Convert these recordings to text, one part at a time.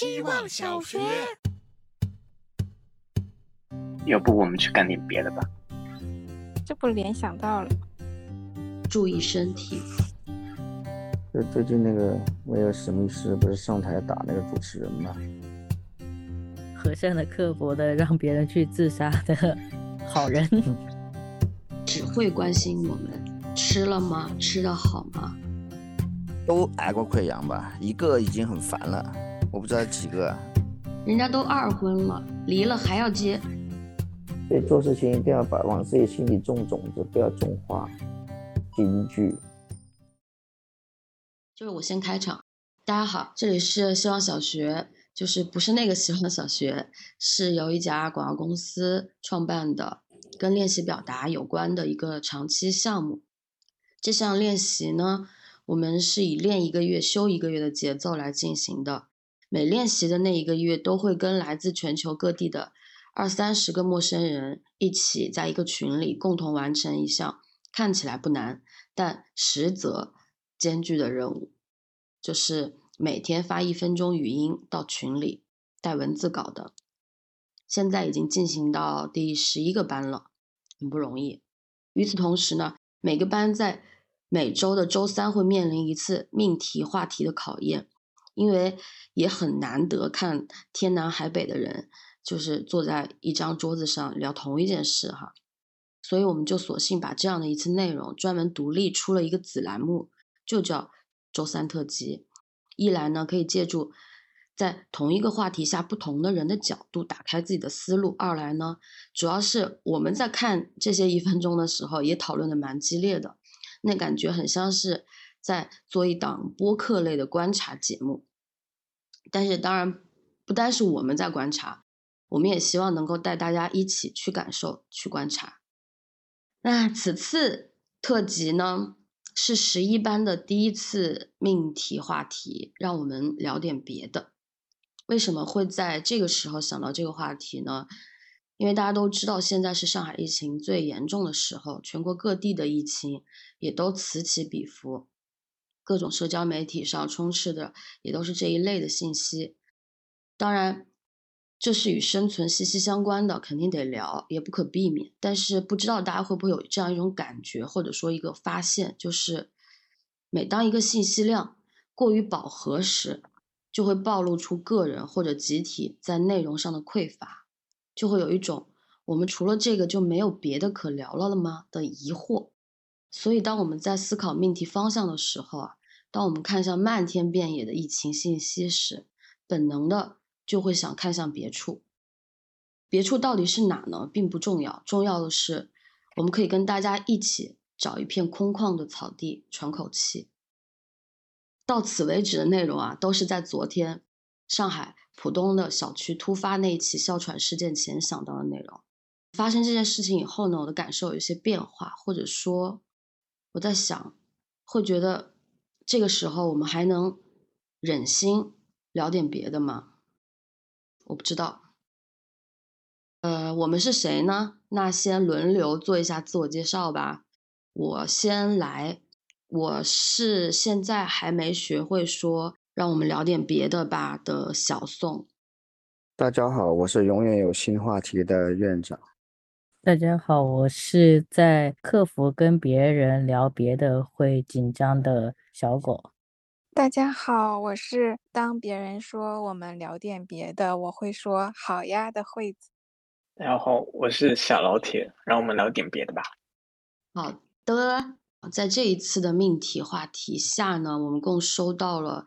希望小学。要不我们去干点别的吧？这不联想到了，注意身体。就最近那个威尔史密斯不是上台打那个主持人吗？和善的、刻薄的，让别人去自杀的好人，只会关心我们吃了吗？吃的好吗？都挨过溃疡吧？一个已经很烦了，我不知道几个。人家都二婚了，离了还要结。所以做事情一定要把往自己心里种种子，不要种花。京剧。就是我先开场。大家好，这里是希望小学。就是不是那个希望小学，是由一家广告公司创办的，跟练习表达有关的一个长期项目。这项练习呢，我们是以练一个月休一个月的节奏来进行的。每练习的那一个月，都会跟来自全球各地的二三十个陌生人一起，在一个群里共同完成一项看起来不难，但实则艰巨的任务，就是。每天发一分钟语音到群里，带文字稿的，现在已经进行到第十一个班了，很不容易。与此同时呢，每个班在每周的周三会面临一次命题话题的考验，因为也很难得看天南海北的人就是坐在一张桌子上聊同一件事哈，所以我们就索性把这样的一次内容专门独立出了一个子栏目，就叫周三特辑。一来呢，可以借助在同一个话题下不同的人的角度打开自己的思路；二来呢，主要是我们在看这些一分钟的时候，也讨论的蛮激烈的，那感觉很像是在做一档播客类的观察节目。但是当然，不单是我们在观察，我们也希望能够带大家一起去感受、去观察。那此次特辑呢？是十一班的第一次命题话题，让我们聊点别的。为什么会在这个时候想到这个话题呢？因为大家都知道，现在是上海疫情最严重的时候，全国各地的疫情也都此起彼伏，各种社交媒体上充斥的也都是这一类的信息。当然。这是与生存息息相关的，肯定得聊，也不可避免。但是不知道大家会不会有这样一种感觉，或者说一个发现，就是每当一个信息量过于饱和时，就会暴露出个人或者集体在内容上的匮乏，就会有一种我们除了这个就没有别的可聊了了吗的疑惑。所以当我们在思考命题方向的时候啊，当我们看向漫天遍野的疫情信息时，本能的。就会想看向别处，别处到底是哪呢？并不重要，重要的是我们可以跟大家一起找一片空旷的草地喘口气。到此为止的内容啊，都是在昨天上海浦东的小区突发那一起哮喘事件前想到的内容。发生这件事情以后呢，我的感受有些变化，或者说我在想，会觉得这个时候我们还能忍心聊点别的吗？我不知道，呃，我们是谁呢？那先轮流做一下自我介绍吧。我先来，我是现在还没学会说“让我们聊点别的吧”的小宋。大家好，我是永远有新话题的院长。大家好，我是在克服跟别人聊别的会紧张的小狗。大家好，我是当别人说我们聊点别的，我会说好呀的惠子。然后，我是小老铁，让我们聊点别的吧。好的，在这一次的命题话题下呢，我们共收到了，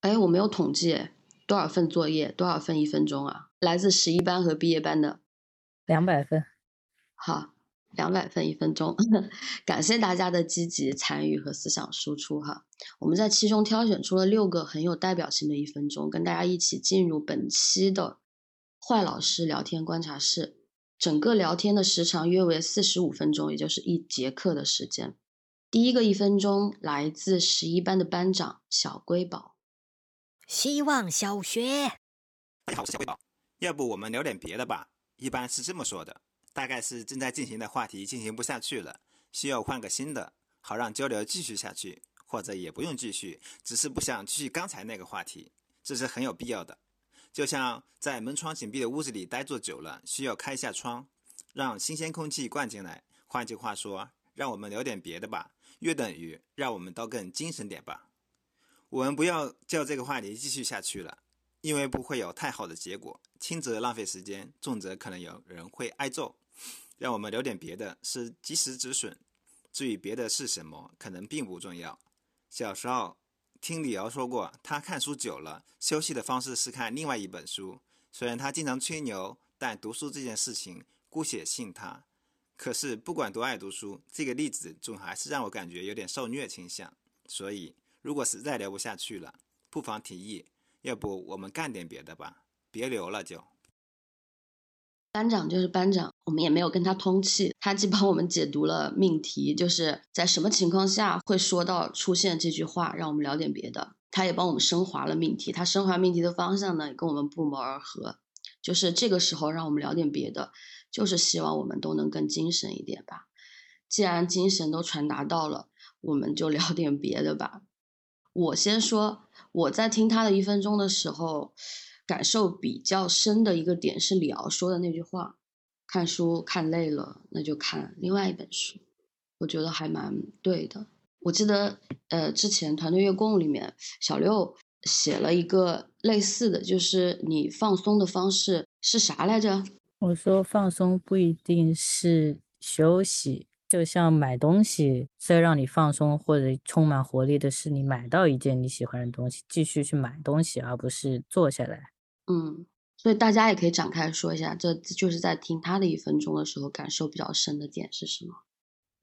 哎，我没有统计多少份作业，多少份一分钟啊？来自十一班和毕业班的两百份。好。两百分一分钟，感谢大家的积极参与和思想输出哈。我们在其中挑选出了六个很有代表性的一分钟，跟大家一起进入本期的坏老师聊天观察室。整个聊天的时长约为四十五分钟，也就是一节课的时间。第一个一分钟来自十一班的班长小瑰宝。希望小学，大家好，我是小瑰宝。要不我们聊点别的吧？一般是这么说的。大概是正在进行的话题进行不下去了，需要换个新的，好让交流继续下去，或者也不用继续，只是不想继续刚才那个话题。这是很有必要的。就像在门窗紧闭的屋子里待坐久了，需要开一下窗，让新鲜空气灌进来。换句话说，让我们聊点别的吧，约等于让我们都更精神点吧。我们不要叫这个话题继续下去了，因为不会有太好的结果，轻则浪费时间，重则可能有人会挨揍。让我们聊点别的，是及时止损。至于别的是什么，可能并不重要。小时候听李敖说过，他看书久了，休息的方式是看另外一本书。虽然他经常吹牛，但读书这件事情，姑且信他。可是不管多爱读书，这个例子总还是让我感觉有点受虐倾向。所以，如果实在聊不下去了，不妨提议，要不我们干点别的吧，别留了就。班长就是班长，我们也没有跟他通气。他既帮我们解读了命题，就是在什么情况下会说到出现这句话，让我们聊点别的。他也帮我们升华了命题，他升华命题的方向呢，也跟我们不谋而合。就是这个时候让我们聊点别的，就是希望我们都能更精神一点吧。既然精神都传达到了，我们就聊点别的吧。我先说，我在听他的一分钟的时候。感受比较深的一个点是李敖说的那句话：“看书看累了，那就看另外一本书。”我觉得还蛮对的。我记得，呃，之前团队月供里面，小六写了一个类似的，就是你放松的方式是啥来着？我说放松不一定是休息，就像买东西，再让你放松或者充满活力的是你买到一件你喜欢的东西，继续去买东西，而不是坐下来。嗯，所以大家也可以展开说一下，这就是在听他的一分钟的时候，感受比较深的点是什么？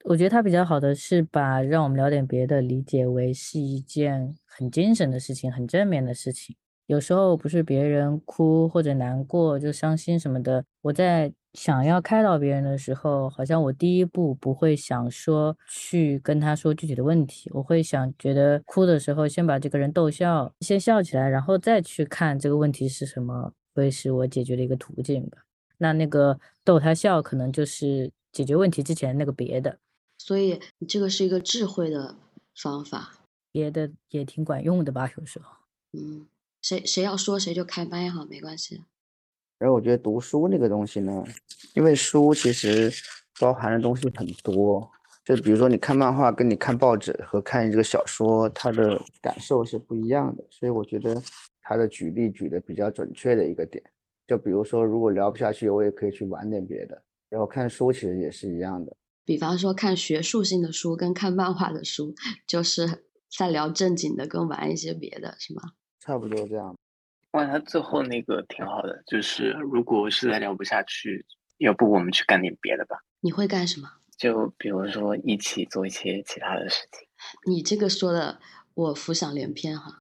我觉得他比较好的是把让我们聊点别的理解为是一件很精神的事情，很正面的事情。有时候不是别人哭或者难过就伤心什么的，我在想要开导别人的时候，好像我第一步不会想说去跟他说具体的问题，我会想觉得哭的时候先把这个人逗笑，先笑起来，然后再去看这个问题是什么，会是我解决的一个途径吧。那那个逗他笑，可能就是解决问题之前那个别的。所以这个是一个智慧的方法，别的也挺管用的吧？有时候，嗯。谁谁要说谁就开麦哈，没关系。然后我觉得读书那个东西呢，因为书其实包含的东西很多，就比如说你看漫画跟你看报纸和看这个小说，它的感受是不一样的。所以我觉得他的举例举的比较准确的一个点，就比如说如果聊不下去，我也可以去玩点别的。然后看书其实也是一样的，比方说看学术性的书跟看漫画的书，就是在聊正经的跟玩一些别的，是吗？差不多这样。哇，他最后那个挺好的，就是如果实在聊不下去，要不我们去干点别的吧？你会干什么？就比如说一起做一些其他的事情。你这个说的，我浮想联翩哈。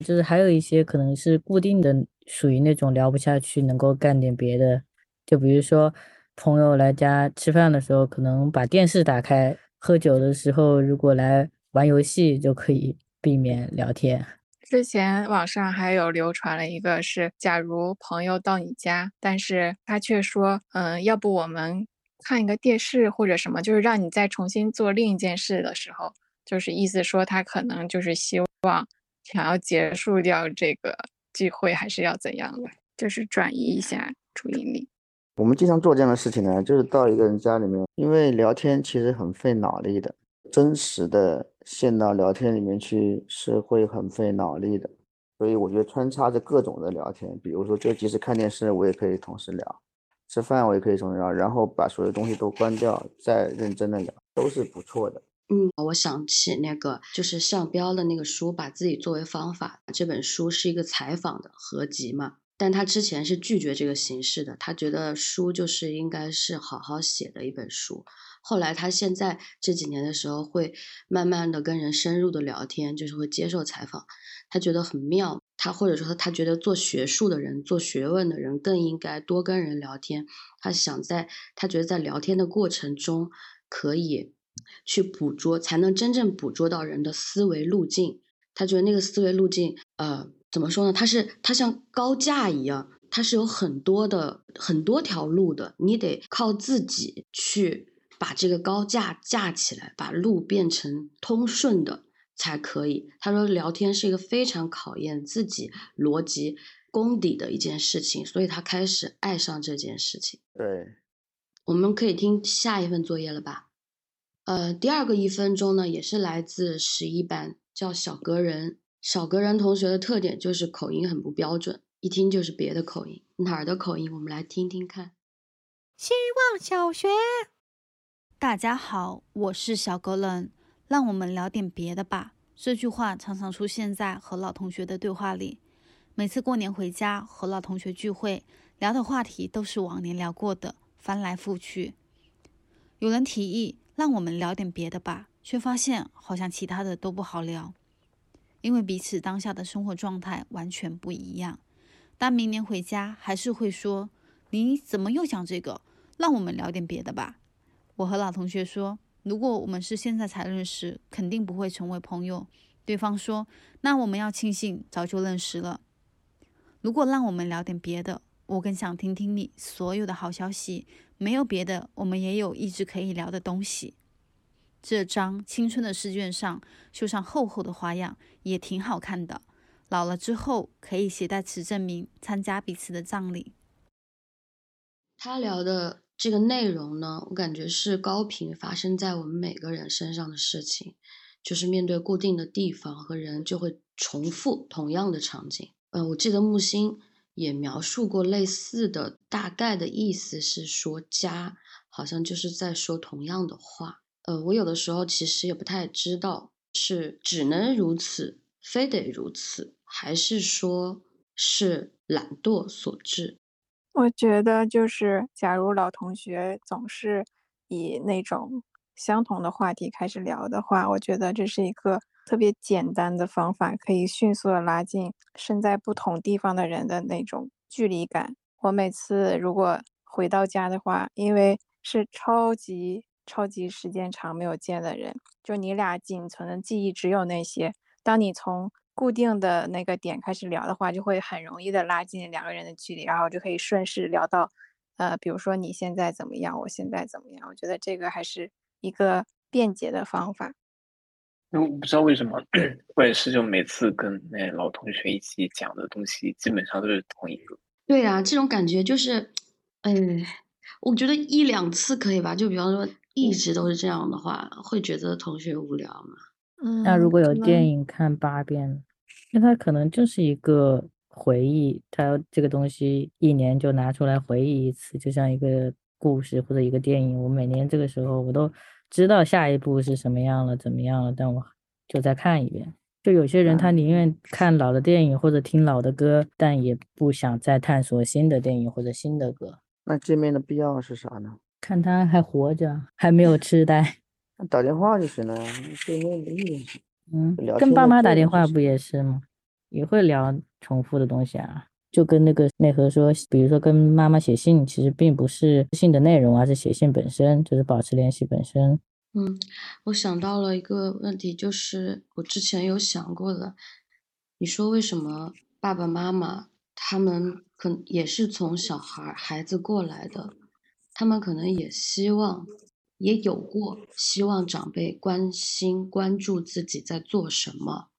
就是还有一些可能是固定的，属于那种聊不下去能够干点别的，就比如说朋友来家吃饭的时候，可能把电视打开；喝酒的时候，如果来玩游戏，就可以避免聊天。之前网上还有流传了一个，是假如朋友到你家，但是他却说，嗯，要不我们看一个电视或者什么，就是让你再重新做另一件事的时候，就是意思说他可能就是希望想要结束掉这个聚会，还是要怎样的，就是转移一下注意力。我们经常做这样的事情呢，就是到一个人家里面，因为聊天其实很费脑力的。真实的陷到聊天里面去是会很费脑力的，所以我觉得穿插着各种的聊天，比如说就即使看电视我也可以同时聊，吃饭我也可以同时聊，然后把所有东西都关掉再认真的聊，都是不错的。嗯，我想起那个就是向标的那个书，把自己作为方法。这本书是一个采访的合集嘛，但他之前是拒绝这个形式的，他觉得书就是应该是好好写的一本书。后来他现在这几年的时候，会慢慢的跟人深入的聊天，就是会接受采访，他觉得很妙。他或者说他觉得做学术的人、做学问的人更应该多跟人聊天。他想在他觉得在聊天的过程中，可以去捕捉，才能真正捕捉到人的思维路径。他觉得那个思维路径，呃，怎么说呢？它是它像高架一样，它是有很多的很多条路的，你得靠自己去。把这个高架架起来，把路变成通顺的，才可以。他说聊天是一个非常考验自己逻辑功底的一件事情，所以他开始爱上这件事情。对，我们可以听下一份作业了吧？呃，第二个一分钟呢，也是来自十一班，叫小格人。小格人同学的特点就是口音很不标准，一听就是别的口音。哪儿的口音？我们来听听看。希望小学，大家好，我是小格人，让我们聊点别的吧。这句话常常出现在和老同学的对话里。每次过年回家和老同学聚会，聊的话题都是往年聊过的，翻来覆去。有人提议让我们聊点别的吧，却发现好像其他的都不好聊。因为彼此当下的生活状态完全不一样，但明年回家还是会说：“你怎么又讲这个？让我们聊点别的吧。”我和老同学说：“如果我们是现在才认识，肯定不会成为朋友。”对方说：“那我们要庆幸早就认识了。”如果让我们聊点别的，我更想听听你所有的好消息。没有别的，我们也有一直可以聊的东西。这张青春的试卷上绣上厚厚的花样，也挺好看的。老了之后可以携带此证明参加彼此的葬礼。他聊的这个内容呢，我感觉是高频发生在我们每个人身上的事情，就是面对固定的地方和人，就会重复同样的场景。嗯，我记得木星也描述过类似的，大概的意思是说，家好像就是在说同样的话。呃，我有的时候其实也不太知道是只能如此，非得如此，还是说是懒惰所致。我觉得就是，假如老同学总是以那种相同的话题开始聊的话，我觉得这是一个特别简单的方法，可以迅速的拉近身在不同地方的人的那种距离感。我每次如果回到家的话，因为是超级。超级时间长没有见的人，就你俩仅存的记忆只有那些。当你从固定的那个点开始聊的话，就会很容易的拉近两个人的距离，然后就可以顺势聊到，呃，比如说你现在怎么样，我现在怎么样。我觉得这个还是一个便捷的方法。那我不知道为什么，我也是，就每次跟那老同学一起讲的东西，基本上都是同一个。对啊，这种感觉就是，嗯，我觉得一两次可以吧，就比方说。一直都是这样的话，会觉得同学无聊吗？嗯，那如果有电影看八遍，那他可能就是一个回忆，他这个东西一年就拿出来回忆一次，就像一个故事或者一个电影。我每年这个时候我都知道下一步是什么样了，怎么样了，但我就再看一遍。就有些人他宁愿看老的电影或者听老的歌，但也不想再探索新的电影或者新的歌。那见面的必要是啥呢？看他还活着，还没有痴呆，那打电话就行了呀。见面没意思，嗯，跟爸妈打电话不也是吗？也会聊重复的东西啊。就跟那个内核说，比如说跟妈妈写信，其实并不是信的内容，而是写信本身，就是保持联系本身。嗯，我想到了一个问题，就是我之前有想过的。你说为什么爸爸妈妈他们可也是从小孩孩子过来的？他们可能也希望，也有过希望长辈关心、关注自己在做什么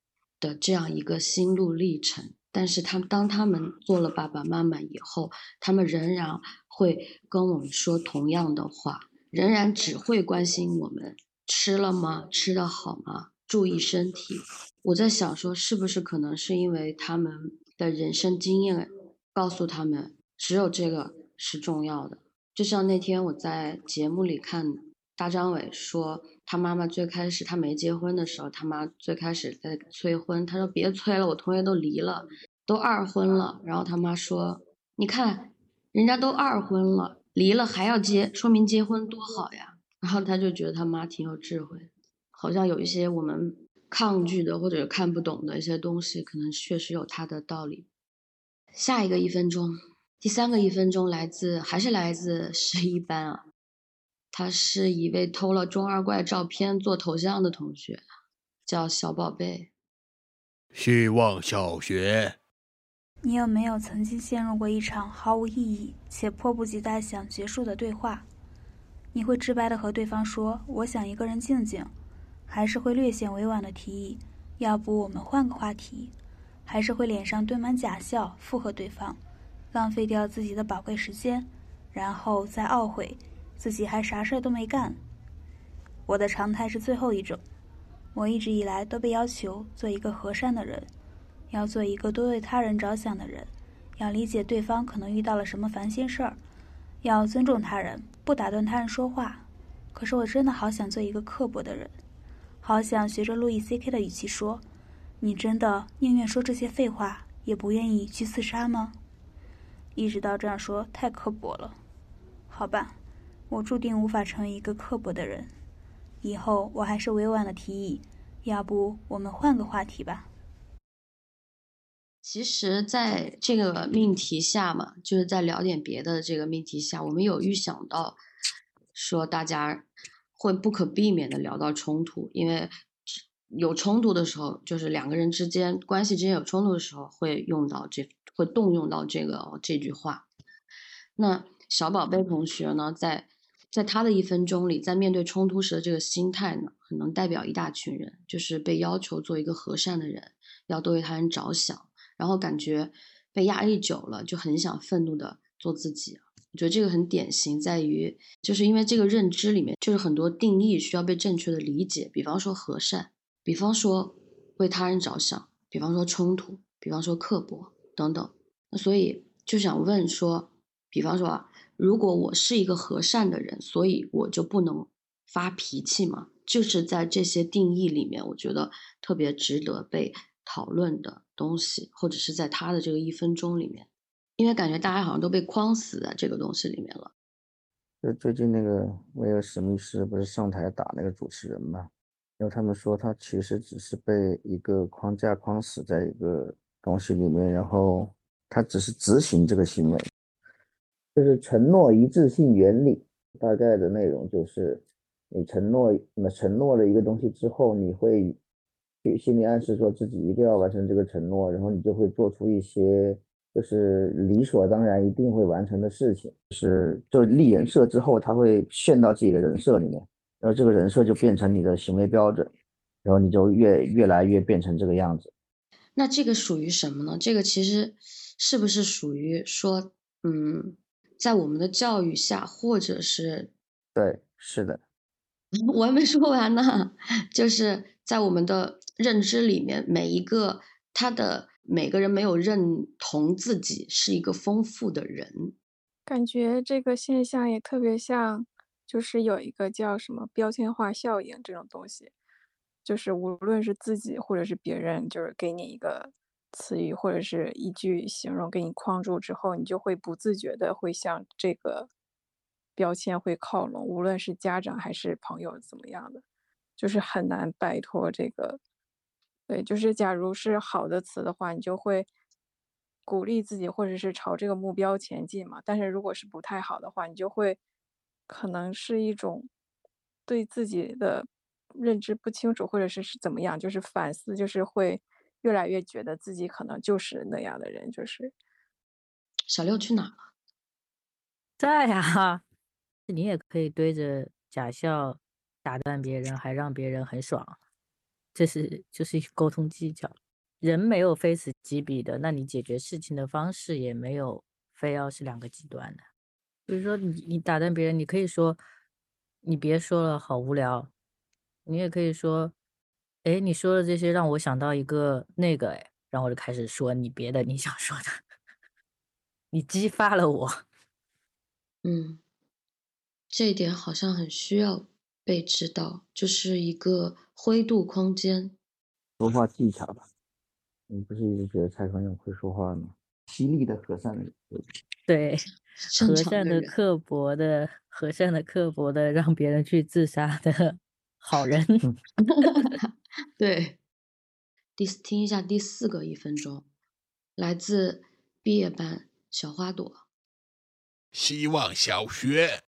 的这样一个心路历程。但是，他们当他们做了爸爸妈妈以后，他们仍然会跟我们说同样的话，仍然只会关心我们吃了吗？吃的好吗？注意身体。我在想说，是不是可能是因为他们的人生经验告诉他们，只有这个是重要的。就像那天我在节目里看大张伟说，他妈妈最开始他没结婚的时候，他妈最开始在催婚，他说别催了，我同学都离了，都二婚了。然后他妈说，你看人家都二婚了，离了还要结，说明结婚多好呀。然后他就觉得他妈挺有智慧，好像有一些我们抗拒的或者看不懂的一些东西，可能确实有他的道理。下一个一分钟。第三个一分钟来自还是来自 十一班啊，他是一位偷了中二怪照片做头像的同学，叫小宝贝。希望小学，你有没有曾经陷入过一场毫无意义且迫不及待想结束的对话？你会直白的和对方说：“我想一个人静静。”还是会略显委婉的提议，要不我们换个话题，还是会脸上堆满假笑附和对方，浪费掉自己的宝贵时间，然后再懊悔自己还啥事儿都没干。我的常态是最后一种，我一直以来都被要求做一个和善的人，要做一个多为他人着想的人，要理解对方可能遇到了什么烦心事儿，要尊重他人，不打断他人说话。可是我真的好想做一个刻薄的人，好想学着路易 C K 的语气说：“你真的宁愿说这些废话，也不愿意去自杀吗？”一直到这样说太刻薄了，好吧，我注定无法成为一个刻薄的人。以后我还是委婉的提议，要不我们换个话题吧。其实，在这个命题下嘛，就是在聊点别的这个命题下，我们有预想到，说大家会不可避免的聊到冲突，因为有冲突的时候，就是两个人之间关系之间有冲突的时候，会用到这，会动用到这个这句话。那小宝贝同学呢，在。在他的一分钟里，在面对冲突时的这个心态呢，很能代表一大群人，就是被要求做一个和善的人，要多为他人着想，然后感觉被压抑久了，就很想愤怒的做自己。我觉得这个很典型，在于就是因为这个认知里面，就是很多定义需要被正确的理解。比方说和善，比方说为他人着想，比方说冲突，比方说刻薄等等。那所以就想问说，比方说啊。如果我是一个和善的人，所以我就不能发脾气吗？就是在这些定义里面，我觉得特别值得被讨论的东西，或者是在他的这个一分钟里面，因为感觉大家好像都被框死在这个东西里面了。就最近那个威尔史密斯不是上台打那个主持人嘛？然后他们说他其实只是被一个框架框死在一个东西里面，然后他只是执行这个行为。就是承诺一致性原理，大概的内容就是，你承诺，那承诺了一个东西之后，你会给心理暗示说自己一定要完成这个承诺，然后你就会做出一些就是理所当然一定会完成的事情，是就立人设之后，他会陷到自己的人设里面，然后这个人设就变成你的行为标准，然后你就越越来越变成这个样子。那这个属于什么呢？这个其实是不是属于说，嗯？在我们的教育下，或者是，对，是的，我还没说完呢。就是在我们的认知里面，每一个他的每个人没有认同自己是一个丰富的人，感觉这个现象也特别像，就是有一个叫什么标签化效应这种东西，就是无论是自己或者是别人，就是给你一个。词语或者是一句形容给你框住之后，你就会不自觉的会向这个标签会靠拢，无论是家长还是朋友怎么样的，就是很难摆脱这个。对，就是假如是好的词的话，你就会鼓励自己或者是朝这个目标前进嘛。但是如果是不太好的话，你就会可能是一种对自己的认知不清楚，或者是是怎么样，就是反思，就是会。越来越觉得自己可能就是那样的人，就是小六去哪了？在呀，你也可以对着假笑打断别人，还让别人很爽，这是就是沟通技巧。人没有非此即彼的，那你解决事情的方式也没有非要是两个极端的。比如说你你打断别人，你可以说你别说了，好无聊。你也可以说。哎，你说的这些让我想到一个那个，哎，然后我就开始说你别的你想说的，你激发了我。嗯，这一点好像很需要被知道，就是一个灰度空间。说话技巧吧，你不是一直觉得蔡康永会说话吗？犀利的和善的，对，和善的 刻薄的，和善的刻薄的，让别人去自杀的 好人。对，第听一下第四个一分钟，来自毕业班小花朵。希望小学，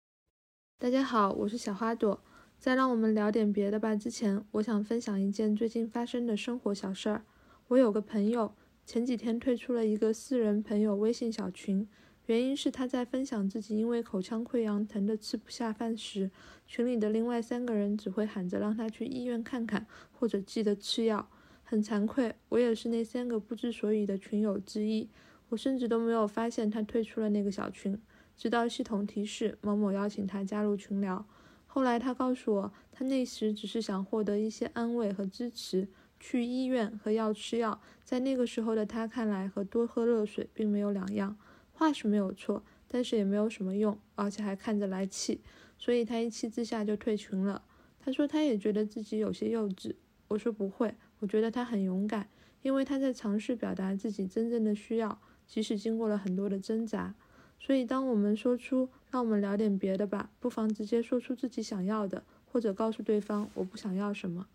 大家好，我是小花朵。在让我们聊点别的吧之前，我想分享一件最近发生的生活小事儿。我有个朋友前几天退出了一个私人朋友微信小群，原因是他在分享自己因为口腔溃疡疼得吃不下饭时，群里的另外三个人只会喊着让他去医院看看，或者记得吃药。很惭愧，我也是那三个不知所以的群友之一。我甚至都没有发现他退出了那个小群，直到系统提示某某邀请他加入群聊。后来他告诉我，他那时只是想获得一些安慰和支持，去医院和药吃药，在那个时候的他看来和多喝热水并没有两样。话是没有错，但是也没有什么用，而且还看着来气，所以他一气之下就退群了。他说他也觉得自己有些幼稚。我说不会，我觉得他很勇敢，因为他在尝试表达自己真正的需要，即使经过了很多的挣扎。所以当我们说出“让我们聊点别的吧”，不妨直接说出自己想要的，或者告诉对方我不想要什么。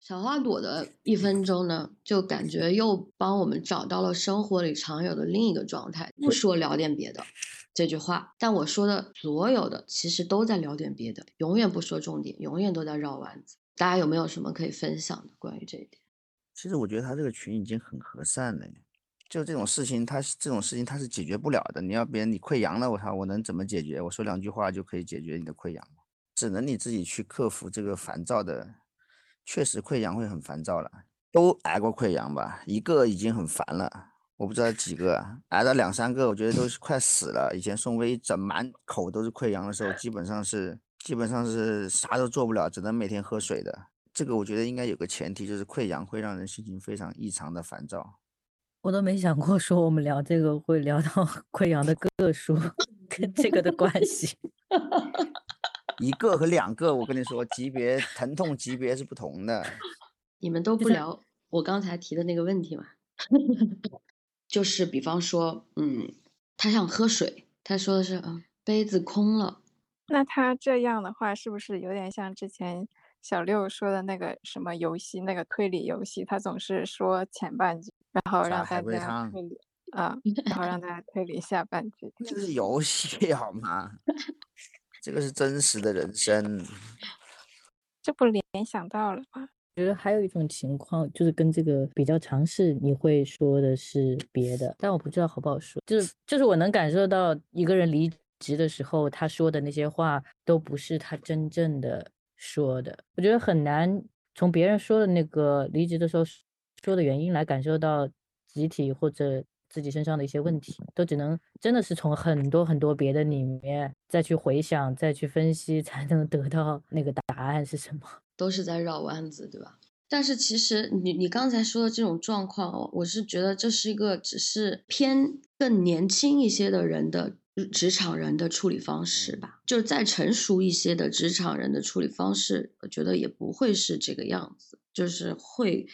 小花朵的一分钟呢，就感觉又帮我们找到了生活里常有的另一个状态。不说聊点别的这句话，但我说的所有的其实都在聊点别的，永远不说重点，永远都在绕弯子。大家有没有什么可以分享的关于这一点？其实我觉得他这个群已经很和善了，就这种事情，他这种事情他是解决不了的。你要别人你溃疡了，我操，我能怎么解决？我说两句话就可以解决你的溃疡吗？只能你自己去克服这个烦躁的。确实溃疡会很烦躁了，都挨过溃疡吧？一个已经很烦了，我不知道几个，挨了两三个，我觉得都是快死了。以前宋威整满口都是溃疡的时候，基本上是基本上是啥都做不了，只能每天喝水的。这个我觉得应该有个前提，就是溃疡会让人心情非常异常的烦躁。我都没想过说我们聊这个会聊到 溃疡的个数跟这个的关系。一个和两个，我跟你说，级别疼痛级别是不同的。你们都不聊我刚才提的那个问题吗？就是比方说，嗯，他想喝水，他说的是，嗯，杯子空了。那他这样的话，是不是有点像之前小六说的那个什么游戏，那个推理游戏？他总是说前半句，然后让大家推理，啊，然后让大家推理下半句。这是游戏好吗？这个是真实的人生，这不联想到了吗？觉得还有一种情况，就是跟这个比较尝试，你会说的是别的，但我不知道好不好说。就是就是我能感受到一个人离职的时候，他说的那些话都不是他真正的说的。我觉得很难从别人说的那个离职的时候说的原因来感受到集体或者。自己身上的一些问题，都只能真的是从很多很多别的里面再去回想、再去分析，才能得到那个答案是什么？都是在绕弯子，对吧？但是其实你你刚才说的这种状况，我是觉得这是一个只是偏更年轻一些的人的职场人的处理方式吧。就是再成熟一些的职场人的处理方式，我觉得也不会是这个样子，就是会。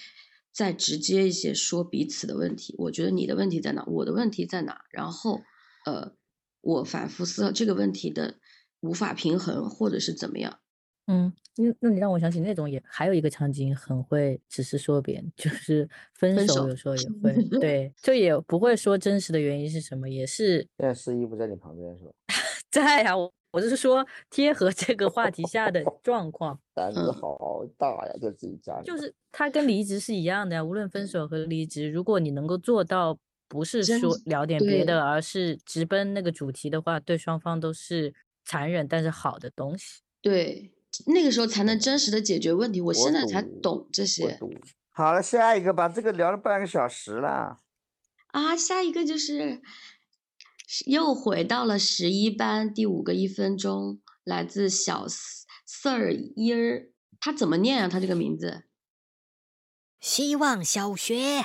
再直接一些说彼此的问题，我觉得你的问题在哪，我的问题在哪，然后，呃，我反复思考这个问题的无法平衡或者是怎么样。嗯，那那你让我想起那种也还有一个场景很会只是说别人，就是分手有时候也会，对，就也不会说真实的原因是什么，也是。现在司仪不在你旁边是吧？在呀，我。我就是说，贴合这个话题下的 状况，胆子好大呀，在自己家里。就是他跟离职是一样的呀，无论分手和离职，如果你能够做到不是说聊点别的，而是直奔那个主题的话，对双方都是残忍但是好的东西。对，那个时候才能真实的解决问题。我现在才懂这些。好了，下一个吧，这个聊了半个小时了。啊，下一个就是。又回到了十一班第五个一分钟，来自小四儿一儿，他怎么念啊？他这个名字？希望小学。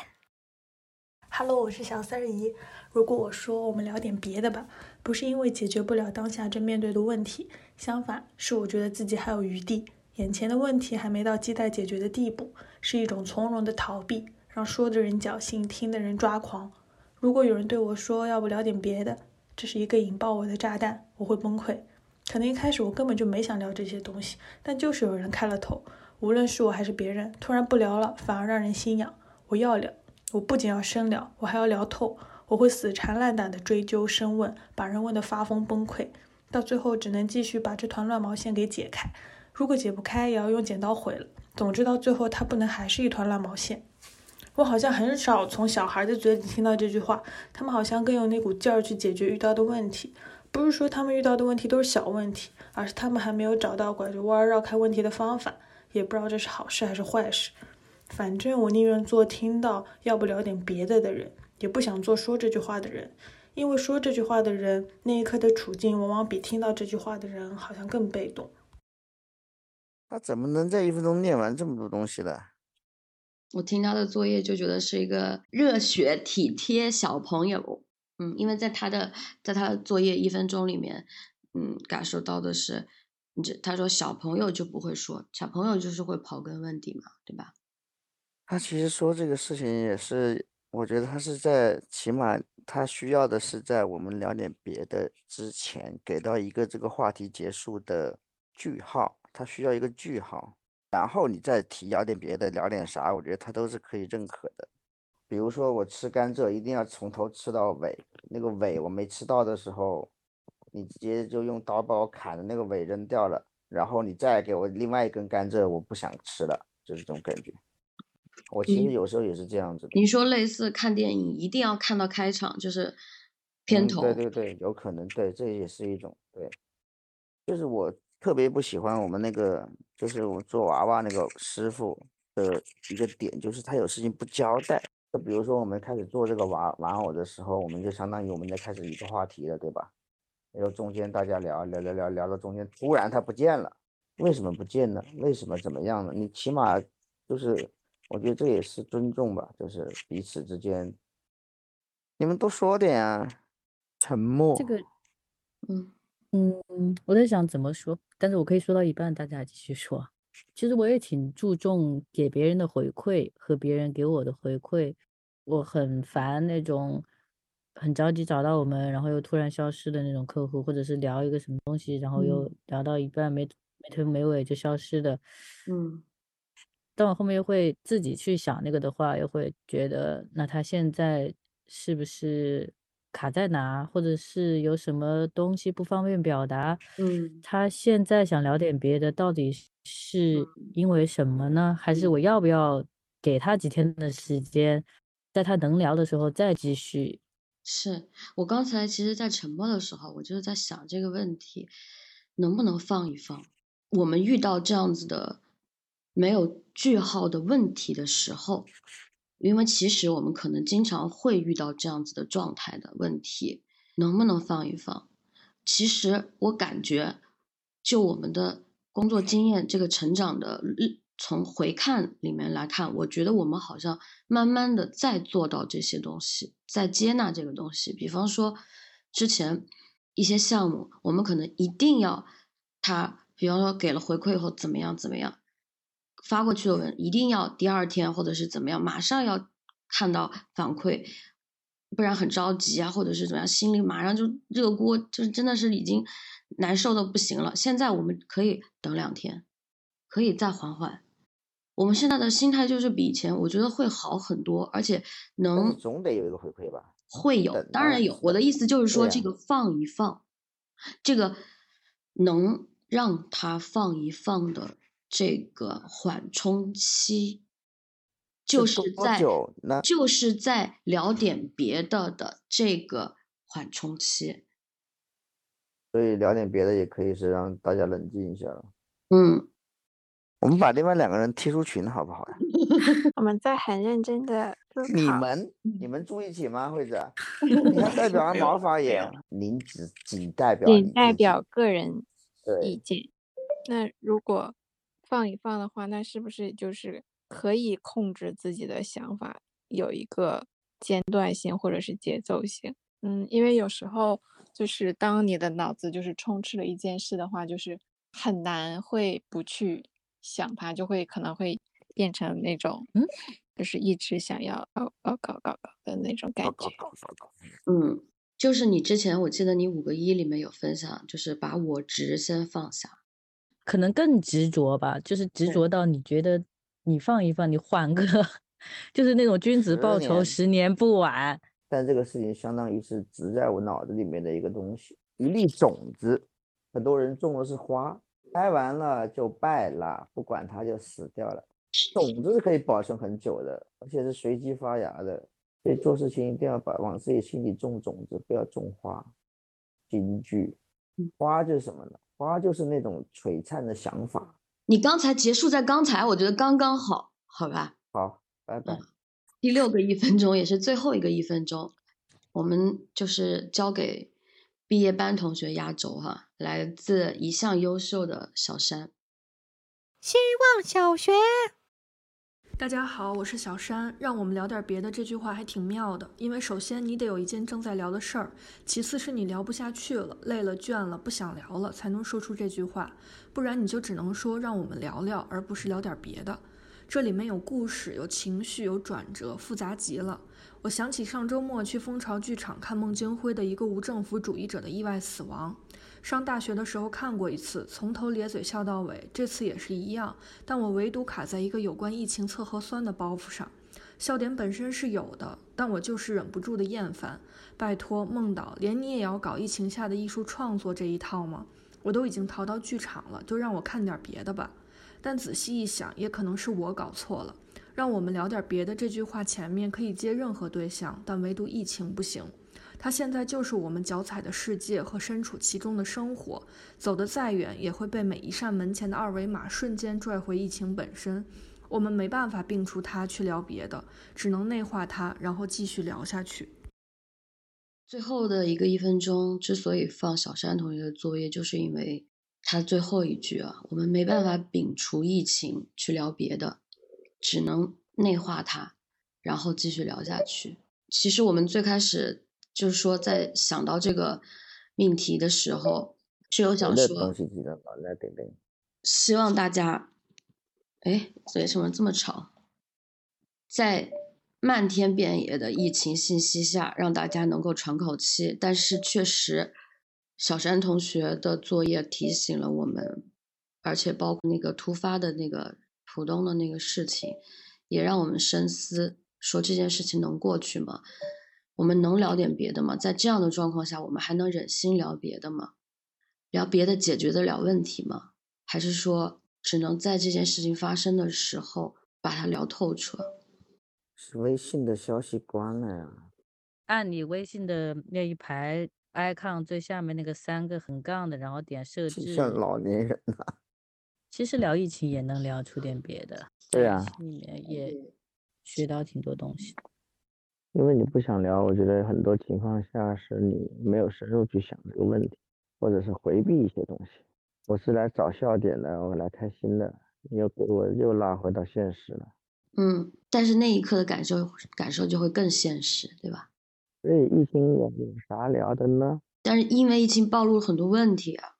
Hello，我是小三儿姨。如果我说我们聊点别的吧，不是因为解决不了当下正面对的问题，相反是我觉得自己还有余地，眼前的问题还没到亟待解决的地步，是一种从容的逃避，让说的人侥幸，听的人抓狂。如果有人对我说要不聊点别的，这是一个引爆我的炸弹，我会崩溃。可能一开始我根本就没想聊这些东西，但就是有人开了头，无论是我还是别人，突然不聊了，反而让人心痒。我要聊，我不仅要深聊，我还要聊透。我会死缠烂打的追究深问，把人问得发疯崩溃，到最后只能继续把这团乱毛线给解开。如果解不开，也要用剪刀毁了。总之到最后，它不能还是一团乱毛线。我好像很少从小孩的嘴里听到这句话，他们好像更有那股劲儿去解决遇到的问题。不是说他们遇到的问题都是小问题，而是他们还没有找到拐着弯绕开问题的方法，也不知道这是好事还是坏事。反正我宁愿做听到要不聊点别的的人，也不想做说这句话的人，因为说这句话的人那一刻的处境往往比听到这句话的人好像更被动。他怎么能在一分钟念完这么多东西呢？我听他的作业就觉得是一个热血体贴小朋友。嗯，因为在他的在他的作业一分钟里面，嗯，感受到的是，你这他说小朋友就不会说，小朋友就是会刨根问底嘛，对吧？他其实说这个事情也是，我觉得他是在起码他需要的是在我们聊点别的之前，给到一个这个话题结束的句号，他需要一个句号，然后你再提聊点别的，聊点啥，我觉得他都是可以认可的。比如说我吃甘蔗一定要从头吃到尾，那个尾我没吃到的时候，你直接就用刀把我砍的那个尾扔掉了，然后你再给我另外一根甘蔗，我不想吃了，就是这种感觉。我其实有时候也是这样子的。你说类似看电影一定要看到开场，就是片头。对对对，有可能，对，这也是一种对。就是我特别不喜欢我们那个，就是我做娃娃那个师傅的一个点，就是他有事情不交代。就比如说，我们开始做这个娃玩偶的时候，我们就相当于我们在开始一个话题了，对吧？然后中间大家聊聊聊聊聊到中间，突然他不见了，为什么不见呢？为什么怎么样呢？你起码就是，我觉得这也是尊重吧，就是彼此之间，你们多说点啊，沉默。这个，嗯嗯，我在想怎么说，但是我可以说到一半，大家继续说。其实我也挺注重给别人的回馈和别人给我的回馈，我很烦那种很着急找到我们，然后又突然消失的那种客户，或者是聊一个什么东西，然后又聊到一半没没头没尾就消失的。嗯，但我后面又会自己去想那个的话，又会觉得那他现在是不是卡在哪，或者是有什么东西不方便表达？嗯，他现在想聊点别的，到底？是因为什么呢？还是我要不要给他几天的时间，在他能聊的时候再继续？是我刚才其实，在沉默的时候，我就是在想这个问题，能不能放一放？我们遇到这样子的没有句号的问题的时候，因为其实我们可能经常会遇到这样子的状态的问题，能不能放一放？其实我感觉，就我们的。工作经验这个成长的日，从回看里面来看，我觉得我们好像慢慢的在做到这些东西，在接纳这个东西。比方说，之前一些项目，我们可能一定要他，比方说给了回馈以后怎么样怎么样，发过去的文一定要第二天或者是怎么样，马上要看到反馈，不然很着急啊，或者是怎么样，心里马上就热锅，就是真的是已经。难受的不行了，现在我们可以等两天，可以再缓缓。我们现在的心态就是比以前，我觉得会好很多，而且能总得有一个回馈吧？会有，当然有。我的意思就是说，这个放一放，这个能让他放一放的这个缓冲期，就是在就是在聊点别的的这个缓冲期。所以聊点别的也可以是让大家冷静一下了。嗯，我们把另外两个人踢出群好不好呀？我们在很认真的你们你们住一起吗？惠子，你要代表完毛发言，您只仅代表仅代表个人意见。那如果放一放的话，那是不是就是可以控制自己的想法，有一个间断性或者是节奏性？嗯，因为有时候。就是当你的脑子就是充斥了一件事的话，就是很难会不去想它，就会可能会变成那种嗯，就是一直想要搞搞搞搞搞的那种感觉。嗯，就是你之前我记得你五个一里面有分享，就是把我执先放下，可能更执着吧，就是执着到你觉得你放一放，你缓个，就是那种君子报仇十年不晚。但这个事情相当于是植在我脑子里面的一个东西，一粒种子。很多人种的是花，开完了就败了，不管它就死掉了。种子是可以保存很久的，而且是随机发芽的。所以做事情一定要把往自己心里种种子，不要种花。金句，花就是什么呢？花就是那种璀璨的想法。你刚才结束在刚才，我觉得刚刚好，好吧？好，拜拜。第六个一分钟也是最后一个一分钟，我们就是交给毕业班同学压轴哈，来自一向优秀的小山。希望小学。大家好，我是小山。让我们聊点别的，这句话还挺妙的。因为首先你得有一件正在聊的事儿，其次是你聊不下去了、累了、倦了、不想聊了，才能说出这句话。不然你就只能说让我们聊聊，而不是聊点别的。这里面有故事、有情绪、有转折，复杂极了。我想起上周末去蜂巢剧场看孟京辉的一个无政府主义者的意外死亡。上大学的时候看过一次，从头咧嘴笑到尾。这次也是一样，但我唯独卡在一个有关疫情测核酸的包袱上。笑点本身是有的，但我就是忍不住的厌烦。拜托，孟导，连你也要搞疫情下的艺术创作这一套吗？我都已经逃到剧场了，就让我看点别的吧。但仔细一想，也可能是我搞错了。让我们聊点别的这句话前面可以接任何对象，但唯独疫情不行。它现在就是我们脚踩的世界和身处其中的生活，走得再远也会被每一扇门前的二维码瞬间拽回疫情本身。我们没办法摒除它去聊别的，只能内化它，然后继续聊下去。最后的一个一分钟之所以放小山同学的作业，就是因为他最后一句啊，我们没办法摒除疫情去聊别的，只能内化它，然后继续聊下去。其实我们最开始。就是说，在想到这个命题的时候，是有想说，希望大家，哎，为什么这么吵？在漫天遍野的疫情信息下，让大家能够喘口气。但是确实，小山同学的作业提醒了我们，而且包括那个突发的那个浦东的那个事情，也让我们深思：说这件事情能过去吗？我们能聊点别的吗？在这样的状况下，我们还能忍心聊别的吗？聊别的解决得了问题吗？还是说只能在这件事情发生的时候把它聊透彻？是微信的消息关了呀？按你微信的那一排 icon 最下面那个三个横杠的，然后点设置。像老年人啊。其实聊疫情也能聊出点别的。对啊。里面也学到挺多东西。因为你不想聊，我觉得很多情况下是你没有深入去想这个问题，或者是回避一些东西。我是来找笑点的，我来开心的，你又给我又拉回到现实了。嗯，但是那一刻的感受感受就会更现实，对吧？所以疫情有啥聊的呢？但是因为疫情暴露了很多问题啊，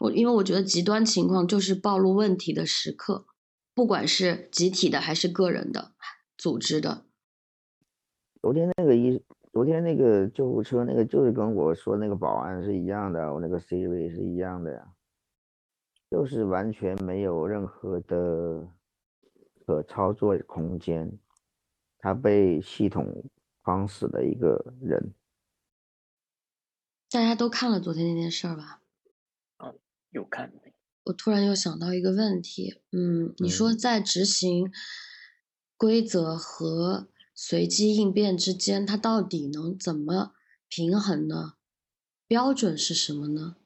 我因为我觉得极端情况就是暴露问题的时刻，不管是集体的还是个人的、组织的。昨天那个医，昨天那个救护车那个就是跟我说那个保安是一样的，我那个 Siri 是一样的呀，就是完全没有任何的可操作空间，他被系统框死的一个人。大家都看了昨天那件事儿吧？嗯，有看。我突然又想到一个问题，嗯，你说在执行规则和。随机应变之间，它到底能怎么平衡呢？标准是什么呢？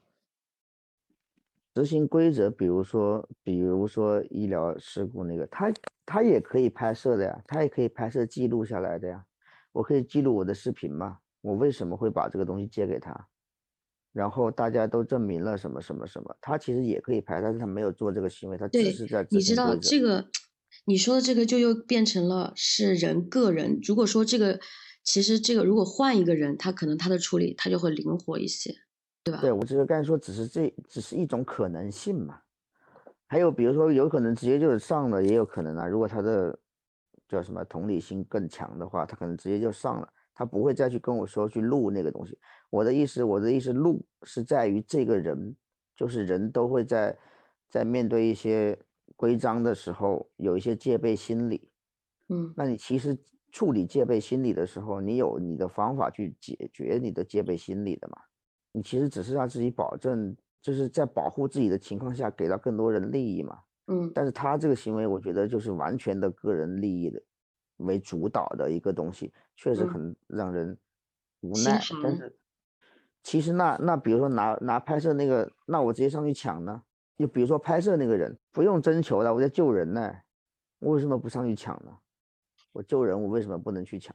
执行规则，比如说，比如说医疗事故那个，它它也可以拍摄的呀，它也可以拍摄记录下来的呀。我可以记录我的视频嘛？我为什么会把这个东西借给他？然后大家都证明了什么什么什么？他其实也可以拍，但是他没有做这个行为，他只是在你知道这个。你说的这个就又变成了是人个人。如果说这个，其实这个如果换一个人，他可能他的处理他就会灵活一些，对吧？对，我只是刚才说，只是这只是一种可能性嘛。还有比如说，有可能直接就是上了，也有可能啊。如果他的叫什么同理心更强的话，他可能直接就上了，他不会再去跟我说去录那个东西。我的意思，我的意思，录是在于这个人，就是人都会在在面对一些。规章的时候有一些戒备心理，嗯，那你其实处理戒备心理的时候，你有你的方法去解决你的戒备心理的嘛？你其实只是让自己保证，就是在保护自己的情况下给到更多人利益嘛？嗯，但是他这个行为，我觉得就是完全的个人利益的为主导的一个东西，确实嗯很让人无心奈。但是其实那那比如说拿拿拍摄那个，那我直接上去抢呢？就比如说拍摄那个人不用征求了，我在救人呢，我为什么不上去抢呢？我救人，我为什么不能去抢？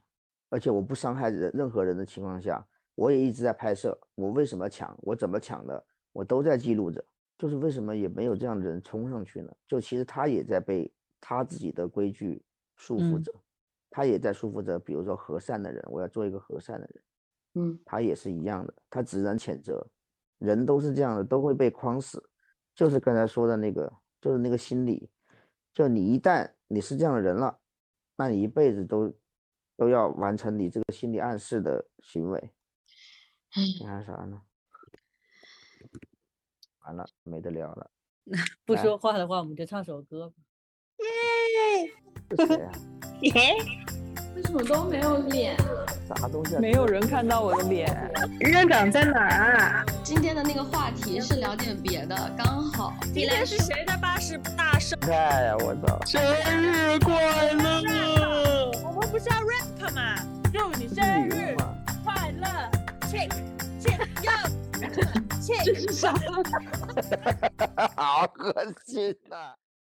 而且我不伤害人任何人的情况下，我也一直在拍摄，我为什么抢？我怎么抢的？我都在记录着。就是为什么也没有这样的人冲上去呢？就其实他也在被他自己的规矩束缚嗯着，他也在束缚着，比如说和善的人，我要做一个和善的人，嗯，他也是一样的，他只能谴责，人都是这样的，都会被框死，就是刚才说的那个，就是那个心理，就你一旦你是这样的人了，那你一辈子都都要完成你这个心理暗示的行为，你还有啥呢？完了，没得聊了。不说话的话，我们就唱首歌吧。这谁啊？耶！为什么都没有脸？啥东西啊？没有人看到我的脸。院长在哪儿啊？今天的那个话题是聊点别的，刚好。今天是谁的八十大寿？哎呀，我操！生日快乐！我们不是要 rap 吗？祝你生日快乐！Check check yo check。好恶心呐、